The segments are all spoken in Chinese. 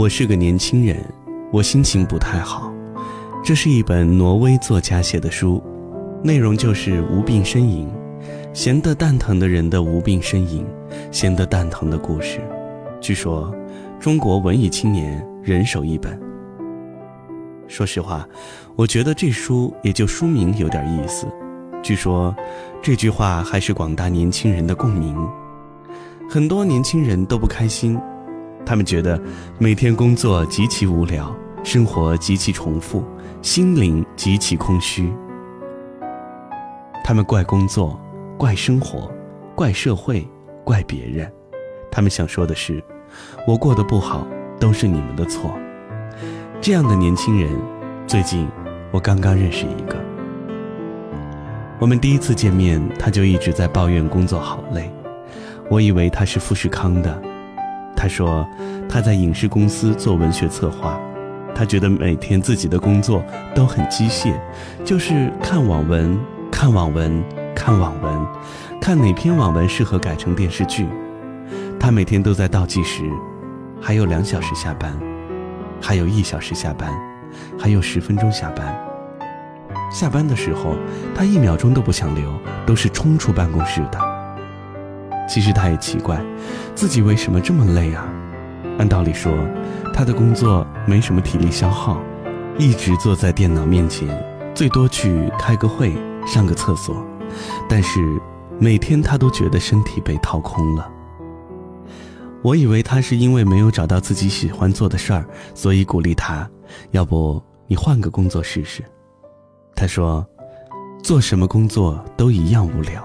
我是个年轻人，我心情不太好。这是一本挪威作家写的书，内容就是无病呻吟，闲得蛋疼的人的无病呻吟，闲得蛋疼的故事。据说，中国文艺青年人手一本。说实话，我觉得这书也就书名有点意思。据说，这句话还是广大年轻人的共鸣。很多年轻人都不开心。他们觉得每天工作极其无聊，生活极其重复，心灵极其空虚。他们怪工作，怪生活，怪社会，怪别人。他们想说的是：我过得不好，都是你们的错。这样的年轻人，最近我刚刚认识一个。我们第一次见面，他就一直在抱怨工作好累。我以为他是富士康的。他说，他在影视公司做文学策划，他觉得每天自己的工作都很机械，就是看网文、看网文、看网文，看哪篇网文适合改成电视剧。他每天都在倒计时，还有两小时下班，还有一小时下班，还有十分钟下班。下班的时候，他一秒钟都不想留，都是冲出办公室的。其实他也奇怪，自己为什么这么累啊？按道理说，他的工作没什么体力消耗，一直坐在电脑面前，最多去开个会、上个厕所。但是每天他都觉得身体被掏空了。我以为他是因为没有找到自己喜欢做的事儿，所以鼓励他，要不你换个工作试试。他说，做什么工作都一样无聊。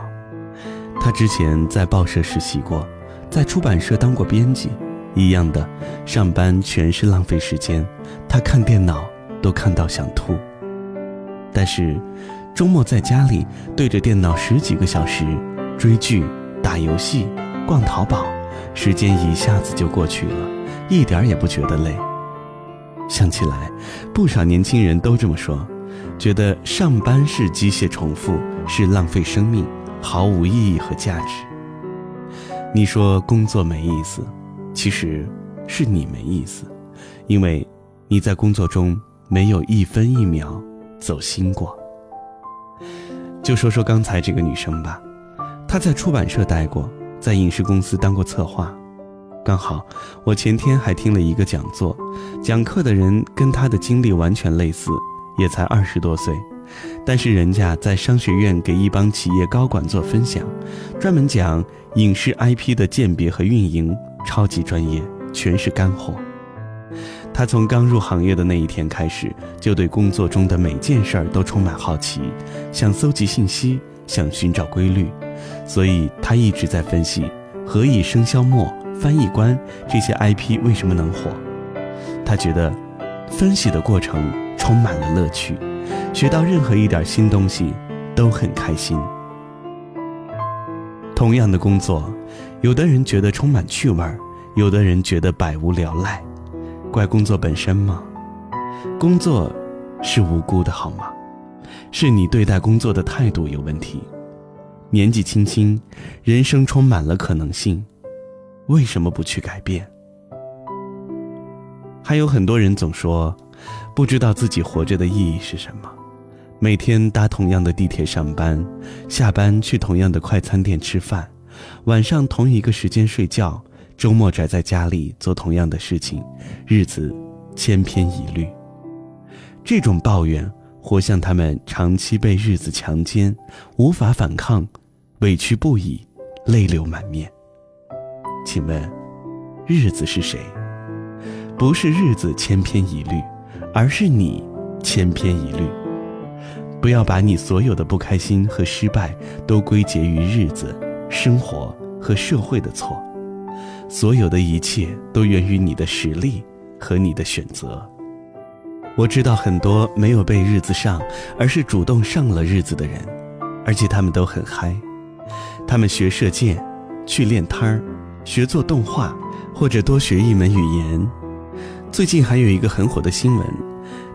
他之前在报社实习过，在出版社当过编辑，一样的，上班全是浪费时间。他看电脑都看到想吐。但是，周末在家里对着电脑十几个小时，追剧、打游戏、逛淘宝，时间一下子就过去了，一点也不觉得累。想起来，不少年轻人都这么说，觉得上班是机械重复，是浪费生命。毫无意义和价值。你说工作没意思，其实是你没意思，因为你在工作中没有一分一秒走心过。就说说刚才这个女生吧，她在出版社待过，在影视公司当过策划。刚好我前天还听了一个讲座，讲课的人跟她的经历完全类似，也才二十多岁。但是人家在商学院给一帮企业高管做分享，专门讲影视 IP 的鉴别和运营，超级专业，全是干货。他从刚入行业的那一天开始，就对工作中的每件事儿都充满好奇，想搜集信息，想寻找规律，所以他一直在分析《何以笙箫默》《翻译官》这些 IP 为什么能火。他觉得，分析的过程充满了乐趣。学到任何一点新东西，都很开心。同样的工作，有的人觉得充满趣味，有的人觉得百无聊赖。怪工作本身吗？工作是无辜的，好吗？是你对待工作的态度有问题。年纪轻轻，人生充满了可能性，为什么不去改变？还有很多人总说。不知道自己活着的意义是什么，每天搭同样的地铁上班，下班去同样的快餐店吃饭，晚上同一个时间睡觉，周末宅在家里做同样的事情，日子千篇一律。这种抱怨，活像他们长期被日子强奸，无法反抗，委屈不已，泪流满面。请问，日子是谁？不是日子千篇一律。而是你千篇一律，不要把你所有的不开心和失败都归结于日子、生活和社会的错，所有的一切都源于你的实力和你的选择。我知道很多没有被日子上，而是主动上了日子的人，而且他们都很嗨，他们学射箭，去练摊儿，学做动画，或者多学一门语言。最近还有一个很火的新闻，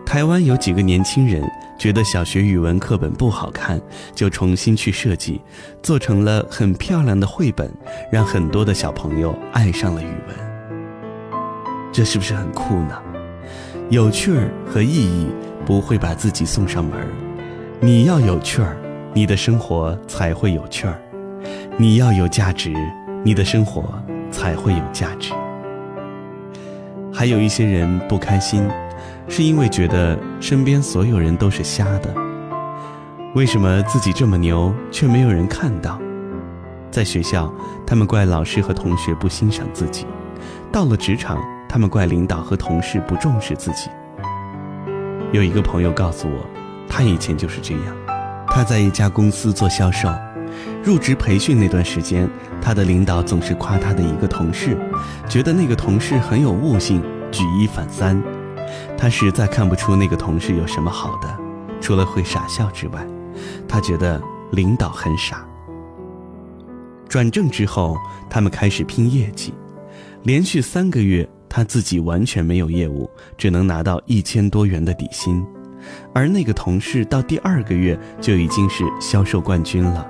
台湾有几个年轻人觉得小学语文课本不好看，就重新去设计，做成了很漂亮的绘本，让很多的小朋友爱上了语文。这是不是很酷呢？有趣儿和意义不会把自己送上门儿，你要有趣儿，你的生活才会有趣儿；你要有价值，你的生活才会有价值。还有一些人不开心，是因为觉得身边所有人都是瞎的。为什么自己这么牛，却没有人看到？在学校，他们怪老师和同学不欣赏自己；到了职场，他们怪领导和同事不重视自己。有一个朋友告诉我，他以前就是这样。他在一家公司做销售，入职培训那段时间，他的领导总是夸他的一个同事，觉得那个同事很有悟性，举一反三。他实在看不出那个同事有什么好的，除了会傻笑之外，他觉得领导很傻。转正之后，他们开始拼业绩，连续三个月。他自己完全没有业务，只能拿到一千多元的底薪，而那个同事到第二个月就已经是销售冠军了。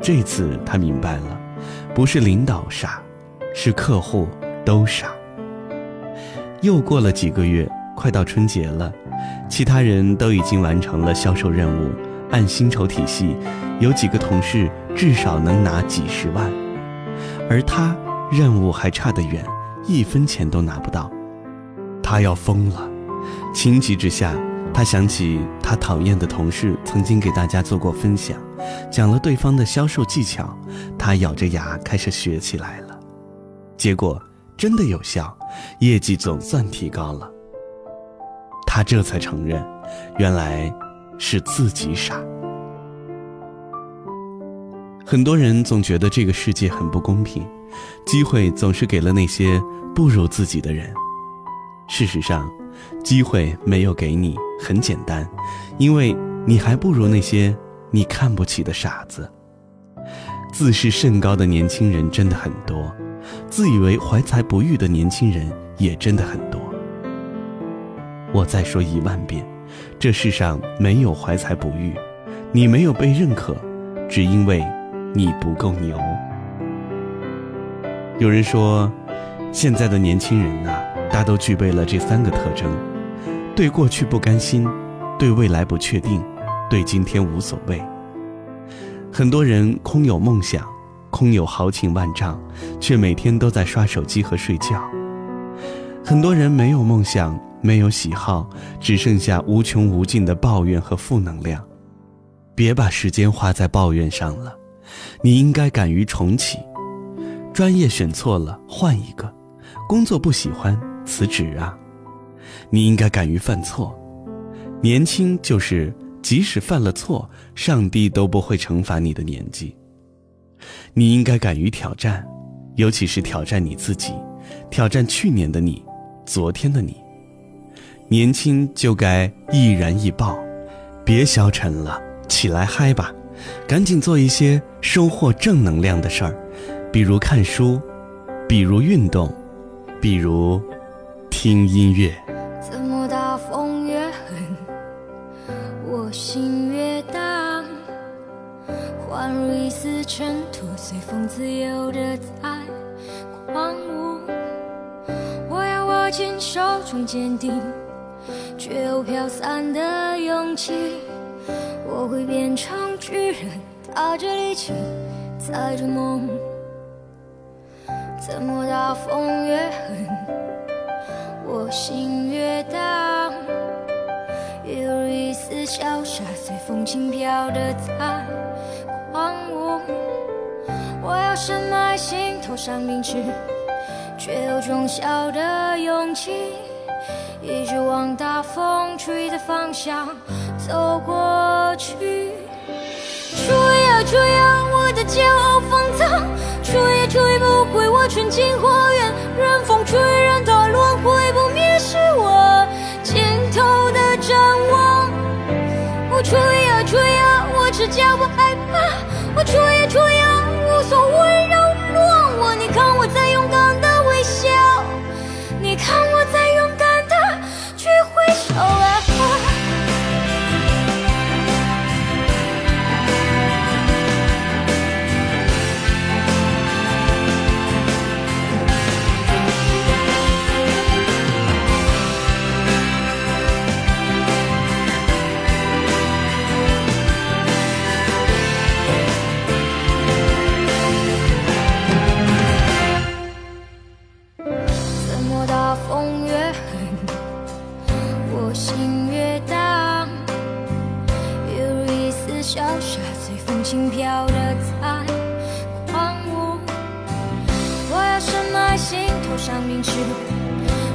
这次他明白了，不是领导傻，是客户都傻。又过了几个月，快到春节了，其他人都已经完成了销售任务，按薪酬体系，有几个同事至少能拿几十万，而他任务还差得远。一分钱都拿不到，他要疯了。情急之下，他想起他讨厌的同事曾经给大家做过分享，讲了对方的销售技巧，他咬着牙开始学起来了。结果真的有效，业绩总算提高了。他这才承认，原来是自己傻。很多人总觉得这个世界很不公平，机会总是给了那些。不如自己的人，事实上，机会没有给你，很简单，因为你还不如那些你看不起的傻子。自视甚高的年轻人真的很多，自以为怀才不遇的年轻人也真的很多。我再说一万遍，这世上没有怀才不遇，你没有被认可，只因为你不够牛。有人说。现在的年轻人呐，大都具备了这三个特征：对过去不甘心，对未来不确定，对今天无所谓。很多人空有梦想，空有豪情万丈，却每天都在刷手机和睡觉。很多人没有梦想，没有喜好，只剩下无穷无尽的抱怨和负能量。别把时间花在抱怨上了，你应该敢于重启。专业选错了，换一个。工作不喜欢辞职啊！你应该敢于犯错，年轻就是即使犯了错，上帝都不会惩罚你的年纪。你应该敢于挑战，尤其是挑战你自己，挑战去年的你，昨天的你。年轻就该易燃易爆，别消沉了，起来嗨吧！赶紧做一些收获正能量的事儿，比如看书，比如运动。比如，听音乐。风自由的在狂舞。我要握紧手中坚定，却又飘散的勇气。我会变成巨人，踏着力气，载着梦。怎么大风越狠，我心越荡？犹如一丝小沙，随风轻飘的在狂舞。我要深埋心头上凝滞，却有种小的勇气，一直往大风吹的方向走过去。吹呀吹呀，我的骄傲放荡，吹也吹不回我纯净花园。任风吹，任它轮回不灭，是我尽头的展望。我吹呀吹呀，我只叫不害怕。我吹呀吹呀，无所谓扰乱我。你看我在轻飘的在狂舞，我要深埋心头，上明石，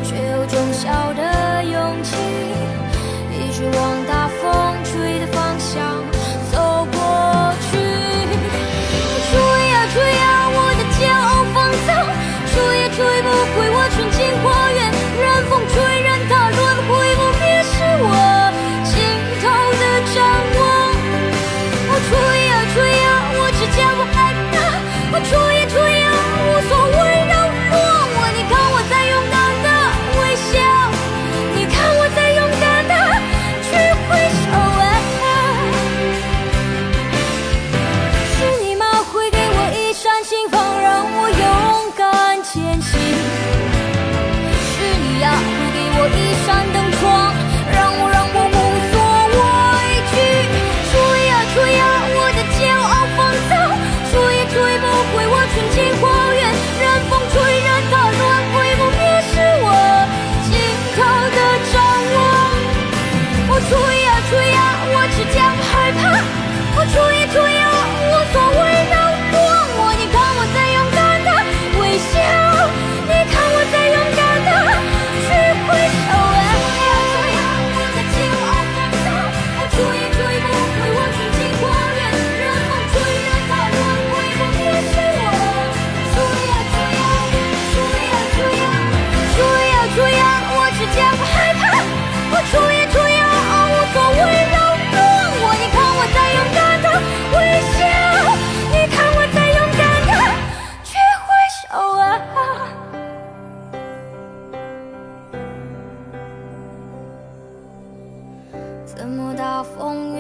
却有种小的勇气，一直往大。风